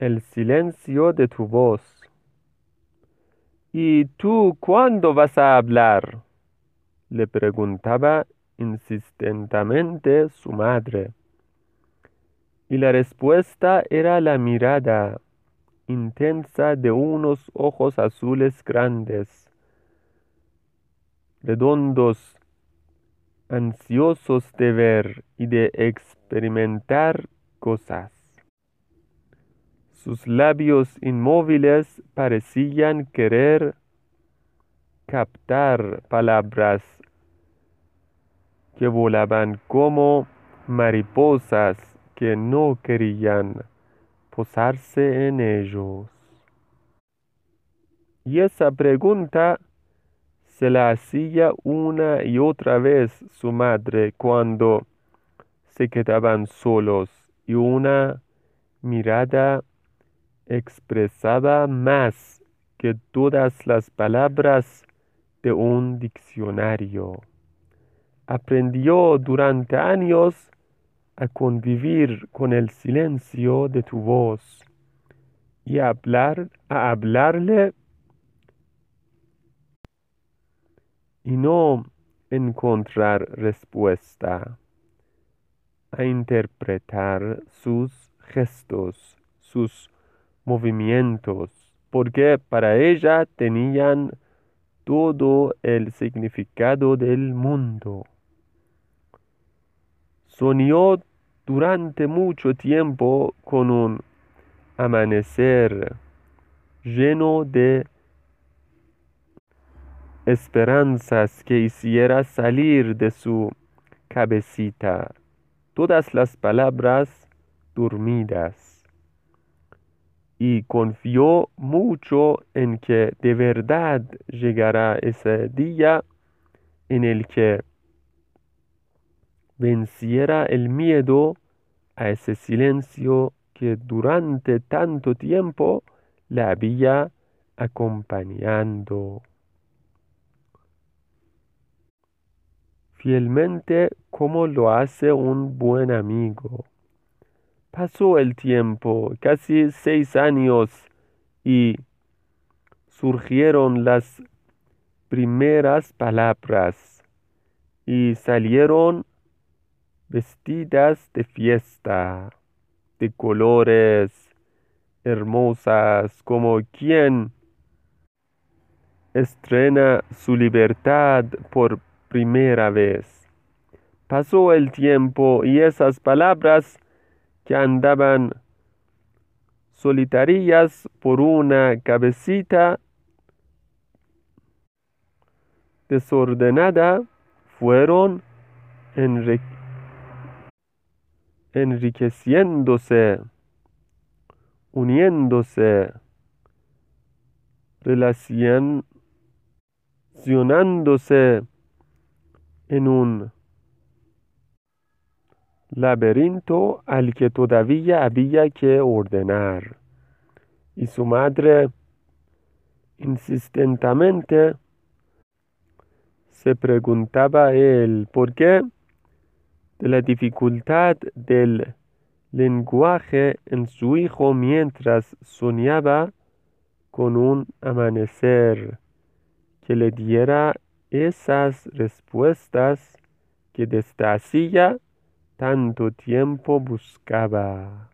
el silencio de tu voz. ¿Y tú cuándo vas a hablar? le preguntaba insistentemente su madre. Y la respuesta era la mirada intensa de unos ojos azules grandes, redondos, ansiosos de ver y de experimentar cosas. Sus labios inmóviles parecían querer captar palabras que volaban como mariposas que no querían posarse en ellos. Y esa pregunta se la hacía una y otra vez su madre cuando se quedaban solos y una mirada expresaba más que todas las palabras de un diccionario. Aprendió durante años a convivir con el silencio de tu voz y a, hablar, a hablarle y no encontrar respuesta, a interpretar sus gestos, sus movimientos, porque para ella tenían todo el significado del mundo. Soñó durante mucho tiempo con un amanecer lleno de esperanzas que hiciera salir de su cabecita todas las palabras dormidas y confió mucho en que de verdad llegará ese día en el que venciera el miedo a ese silencio que durante tanto tiempo le había acompañando. Fielmente como lo hace un buen amigo. Pasó el tiempo, casi seis años, y surgieron las primeras palabras y salieron vestidas de fiesta, de colores hermosas, como quien estrena su libertad por primera vez. Pasó el tiempo y esas palabras que andaban solitarias por una cabecita desordenada fueron enriqueciéndose, uniéndose, relacionándose en un laberinto al que todavía había que ordenar. Y su madre insistentemente se preguntaba él por qué de la dificultad del lenguaje en su hijo mientras soñaba con un amanecer que le diera esas respuestas que desde hacía tanto tiempo buscaba.